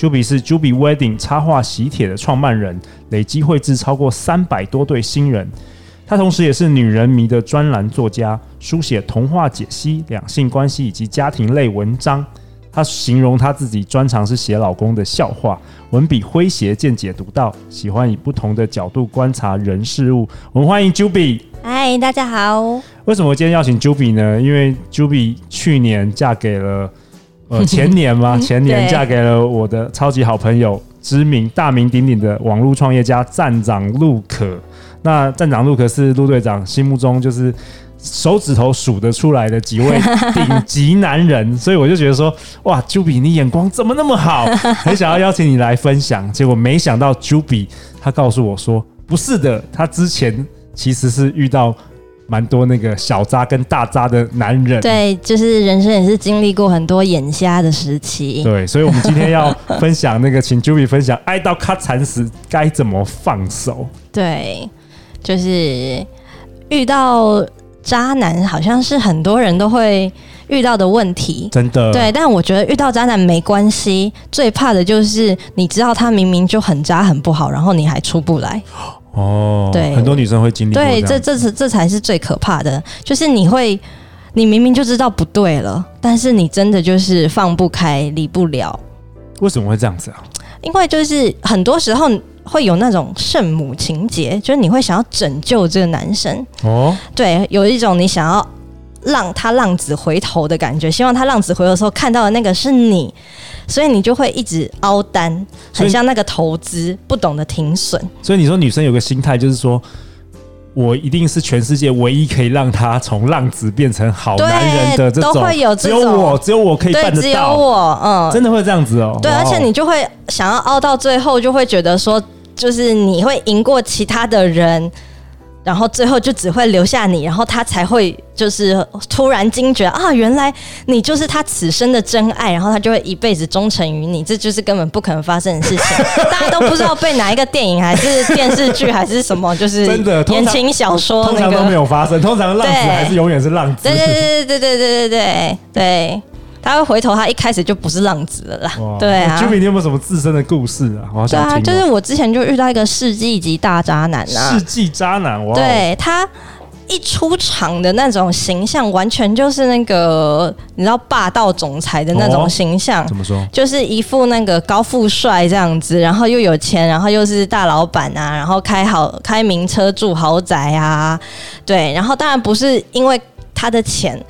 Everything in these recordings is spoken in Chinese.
Juby 是 Juby Wedding 插画喜帖的创办人，累计绘制超过三百多对新人。他同时也是女人迷的专栏作家，书写童话解析、两性关系以及家庭类文章。他形容他自己专长是写老公的笑话，文笔诙谐，见解独到，喜欢以不同的角度观察人事物。我们欢迎 Juby。嗨，大家好。为什么今天邀请 Juby 呢？因为 Juby 去年嫁给了。呃，前年嘛，前年嫁给了我的超级好朋友，知名大名鼎鼎的网络创业家站长陆可。那站长陆可是陆队长心目中就是手指头数得出来的几位顶级男人，所以我就觉得说，哇，Juby 你眼光怎么那么好？很想要邀请你来分享。结果没想到 Juby 他告诉我说，不是的，他之前其实是遇到。蛮多那个小渣跟大渣的男人，对，就是人生也是经历过很多眼瞎的时期。对，所以我们今天要分享那个，请 Juby 分享，爱到咔惨死该怎么放手？对，就是遇到渣男，好像是很多人都会遇到的问题。真的，对，但我觉得遇到渣男没关系，最怕的就是你知道他明明就很渣很不好，然后你还出不来。哦，对，很多女生会经历。对，这这是这才是最可怕的，就是你会，你明明就知道不对了，但是你真的就是放不开，离不了。为什么会这样子啊？因为就是很多时候会有那种圣母情节，就是你会想要拯救这个男生。哦，对，有一种你想要。让他浪子回头的感觉，希望他浪子回头的时候看到的那个是你，所以你就会一直凹单，很像那个投资不懂得停损。所以你说女生有个心态，就是说我一定是全世界唯一可以让他从浪子变成好男人的这种，都会有这种，只有我，只有我可以办得到，只有我，嗯，真的会这样子哦。对，而且你就会想要凹到最后，就会觉得说，就是你会赢过其他的人。然后最后就只会留下你，然后他才会就是突然惊觉啊，原来你就是他此生的真爱，然后他就会一辈子忠诚于你，这就是根本不可能发生的事情。大家都不知道被哪一个电影还是电视剧还是什么，就是真的言情小说那个通常都没有发生，通常浪子还是永远是浪子。对对对对对对对对对对。他会回头，他一开始就不是浪子了啦。哇对啊，Juby，你有没有什么自身的故事啊？好。对啊，就是我之前就遇到一个世纪级大渣男啊。世纪渣男，哇！对，他一出场的那种形象，完全就是那个你知道霸道总裁的那种形象。哦、怎么说？就是一副那个高富帅这样子，然后又有钱，然后又是大老板啊，然后开好开名车住豪宅啊。对，然后当然不是因为他的钱。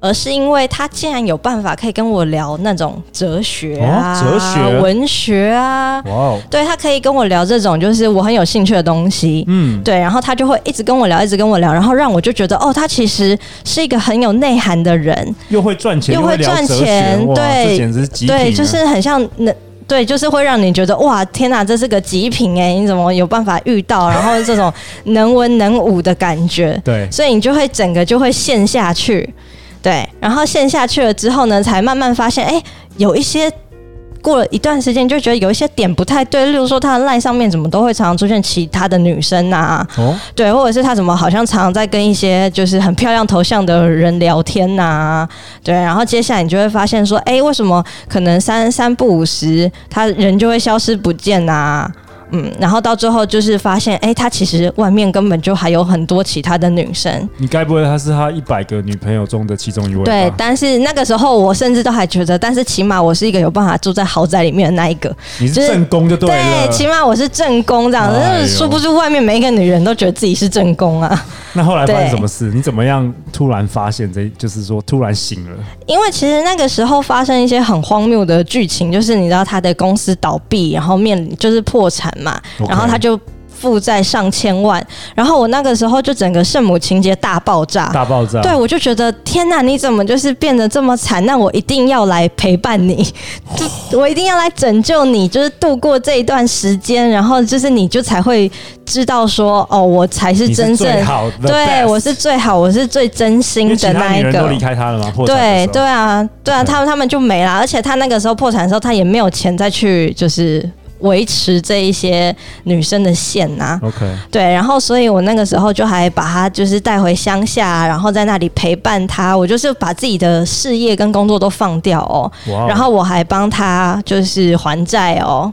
而是因为他竟然有办法可以跟我聊那种哲学啊、哲学、文学啊，哇哦，对，他可以跟我聊这种就是我很有兴趣的东西，嗯，对，然后他就会一直跟我聊，一直跟我聊，然后让我就觉得哦，他其实是一个很有内涵的人，又会赚钱，又会赚钱，对，简直是极对，就是很像那，对，就是会让你觉得哇，天哪，这是个极品哎，你怎么有办法遇到？然后这种能文能武的感觉，对，所以你就会整个就会陷下去。对，然后陷下去了之后呢，才慢慢发现，哎，有一些过了一段时间，就觉得有一些点不太对，例如说他的 LINE 上面怎么都会常常出现其他的女生啊，哦，对，或者是他怎么好像常常在跟一些就是很漂亮头像的人聊天呐，啊，对，然后接下来你就会发现说，哎，为什么可能三三不五时，他人就会消失不见呐，啊？嗯，然后到最后就是发现，哎，他其实外面根本就还有很多其他的女生。你该不会他是他一百个女朋友中的其中一位？对，但是那个时候我甚至都还觉得，但是起码我是一个有办法住在豪宅里面的那一个。你是正宫就对了。对，起码我是正宫这样子。哎、说不出外面每一个女人都觉得自己是正宫啊。那后来发生什么事？你怎么样突然发现这？就是说突然醒了？因为其实那个时候发生一些很荒谬的剧情，就是你知道他的公司倒闭，然后面临就是破产。嘛.然后他就负债上千万，然后我那个时候就整个圣母情节大爆炸，大爆炸。对，我就觉得天哪，你怎么就是变得这么惨？那我一定要来陪伴你，就我一定要来拯救你，就是度过这一段时间，然后就是你就才会知道说，哦，我才是真正最好，对我是最好，我是最真心的那一个。都离开他了吗？对对啊，对啊，他们他们就没了，而且他那个时候破产的时候，他也没有钱再去就是。维持这一些女生的线呐、啊，OK，对，然后所以我那个时候就还把她就是带回乡下，然后在那里陪伴她。我就是把自己的事业跟工作都放掉哦，wow. 然后我还帮她就是还债哦，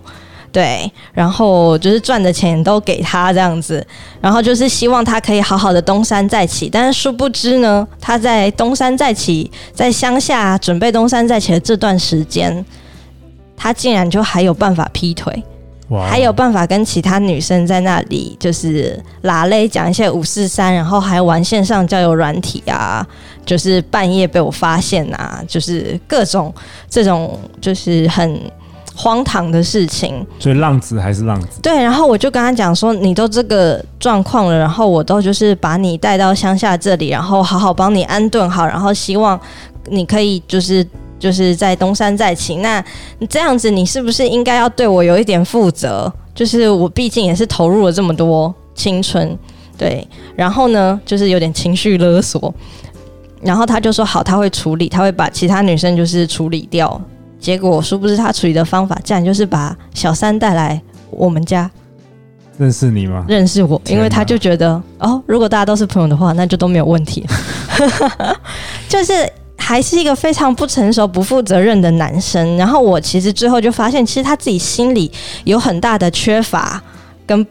对，然后就是赚的钱都给她这样子，然后就是希望她可以好好的东山再起。但是殊不知呢，她在东山再起，在乡下准备东山再起的这段时间。他竟然就还有办法劈腿还有办法跟其他女生在那里就是拉勒讲一些五四三，然后还玩线上交友软体啊，就是半夜被我发现啊，就是各种这种就是很荒唐的事情。所以浪子还是浪子。对，然后我就跟他讲说，你都这个状况了，然后我都就是把你带到乡下这里，然后好好帮你安顿好，然后希望你可以就是。就是在东山再起，那这样子，你是不是应该要对我有一点负责？就是我毕竟也是投入了这么多青春，对。然后呢，就是有点情绪勒索。然后他就说好，他会处理，他会把其他女生就是处理掉。结果殊不知他处理的方法，竟然就是把小三带来我们家。认识你吗？认识我，因为他就觉得哦，如果大家都是朋友的话，那就都没有问题。就是。还是一个非常不成熟、不负责任的男生。然后我其实最后就发现，其实他自己心里有很大的缺乏跟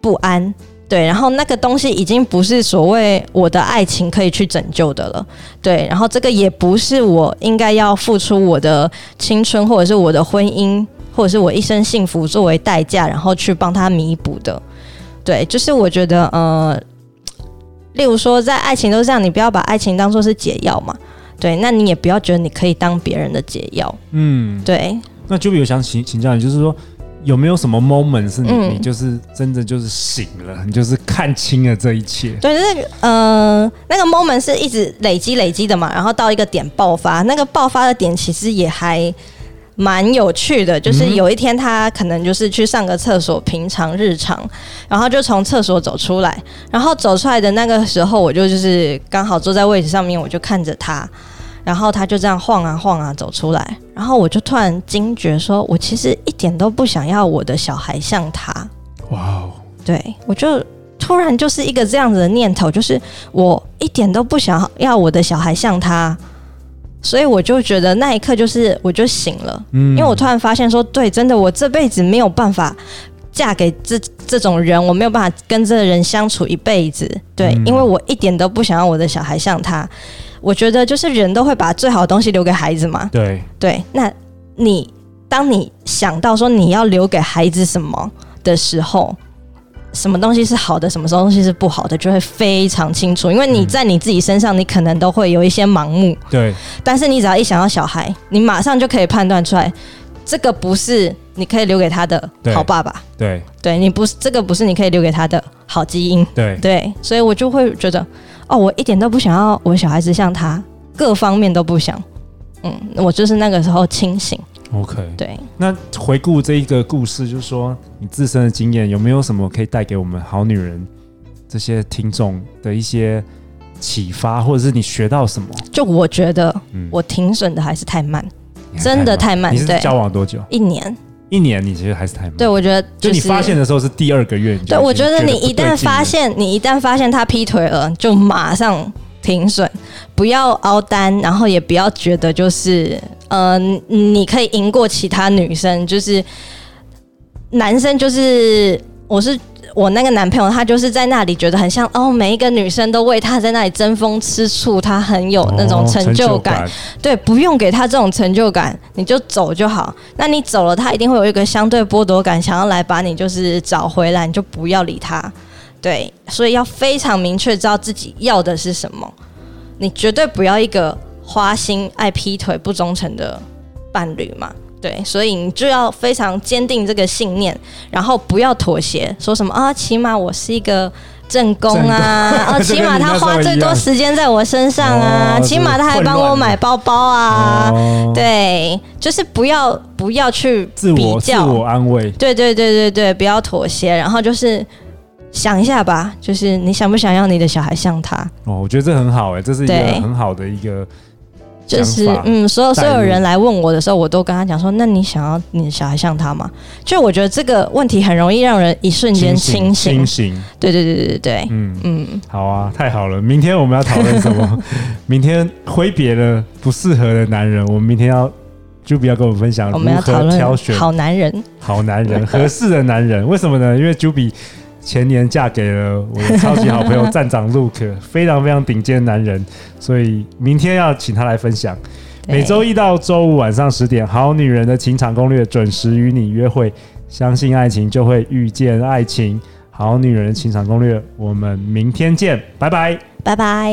不安。对，然后那个东西已经不是所谓我的爱情可以去拯救的了。对，然后这个也不是我应该要付出我的青春，或者是我的婚姻，或者是我一生幸福作为代价，然后去帮他弥补的。对，就是我觉得，呃，例如说，在爱情都是这样，你不要把爱情当做是解药嘛。对，那你也不要觉得你可以当别人的解药。嗯，对。那就比如想请请教你，就是说有没有什么 moment 是你、嗯、你就是真的就是醒了，你就是看清了这一切？对，那个呃，那个 moment 是一直累积累积的嘛，然后到一个点爆发。那个爆发的点其实也还蛮有趣的，就是有一天他可能就是去上个厕所，平常日常，然后就从厕所走出来，然后走出来的那个时候，我就就是刚好坐在位置上面，我就看着他。然后他就这样晃啊晃啊走出来，然后我就突然惊觉，说我其实一点都不想要我的小孩像他。哇哦！对，我就突然就是一个这样子的念头，就是我一点都不想要我的小孩像他，所以我就觉得那一刻就是我就醒了，嗯，因为我突然发现说，对，真的我这辈子没有办法嫁给这这种人，我没有办法跟这个人相处一辈子，对，因为我一点都不想要我的小孩像他。我觉得就是人都会把最好的东西留给孩子嘛。对对，那你当你想到说你要留给孩子什么的时候，什么东西是好的，什么东西是不好的，就会非常清楚。因为你在你自己身上，你可能都会有一些盲目。对。但是你只要一想到小孩，你马上就可以判断出来，这个不是你可以留给他的好爸爸。对。对，你不是这个不是你可以留给他的好基因。对。对，所以我就会觉得。哦，我一点都不想要我小孩子像他，各方面都不想。嗯，我就是那个时候清醒。OK，对。那回顾这一个故事，就是说你自身的经验，有没有什么可以带给我们好女人这些听众的一些启发，或者是你学到什么？就我觉得，我停损的还是太慢，嗯，真的太慢。你是交往多久？一年。一年，你其实还是太慢。对，我觉得、就是、就你发现的时候是第二个月。对，我觉得你一旦发现，你一旦发现他劈腿了，就马上停损，不要凹单，然后也不要觉得就是，呃，你可以赢过其他女生，就是男生就是我是。我那个男朋友，他就是在那里觉得很像哦，每一个女生都为他在那里争风吃醋，他很有那种成就感。对，不用给他这种成就感，你就走就好。那你走了，他一定会有一个相对剥夺感，想要来把你就是找回来，你就不要理他。对，所以要非常明确知道自己要的是什么。你绝对不要一个花心、爱劈腿、不忠诚的伴侣嘛。对，所以你就要非常坚定这个信念，然后不要妥协，说什么啊，起码我是一个。正宫啊，哦，起码他花最多时间在我身上啊，哦、起码他还帮我买包包啊，哦、对，就是不要不要去自我，自我安慰，对对对对对，不要妥协，然后就是想一下吧，就是你想不想要你的小孩像他？哦，我觉得这很好哎、欸，这是一个很好的一个。就是嗯，所有所有人来问我的时候，我都跟他讲说：“那你想要你的小孩像他吗？”就我觉得这个问题很容易让人一瞬间清醒。清醒，对对对对对对，嗯嗯，好啊，太好了！明天我们要讨论什么？明天挥别了不适合的男人，我们明天要就不要跟我们分享如何挑选好男人，好男人合适的男人。为什么呢？因为 Juby。前年嫁给了我的超级好朋友站长 Luke，非常非常顶尖男人，所以明天要请他来分享。每周一到周五晚上十点，《好女人的情场攻略》准时与你约会。相信爱情，就会遇见爱情。好女人的情场攻略，我们明天见，拜拜，拜拜。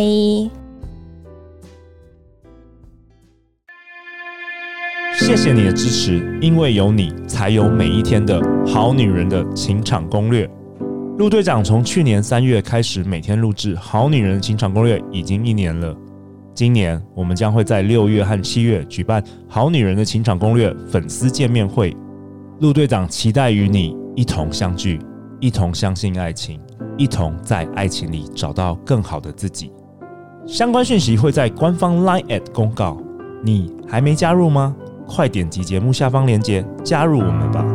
谢谢你的支持，因为有你，才有每一天的好女人的情场攻略。陆队长从去年三月开始每天录制《好女人的情场攻略》，已经一年了。今年我们将会在六月和七月举办《好女人的情场攻略》粉丝见面会。陆队长期待与你一同相聚，一同相信爱情，一同在爱情里找到更好的自己。相关讯息会在官方 LINE@ at 公告。你还没加入吗？快点击节目下方链接加入我们吧。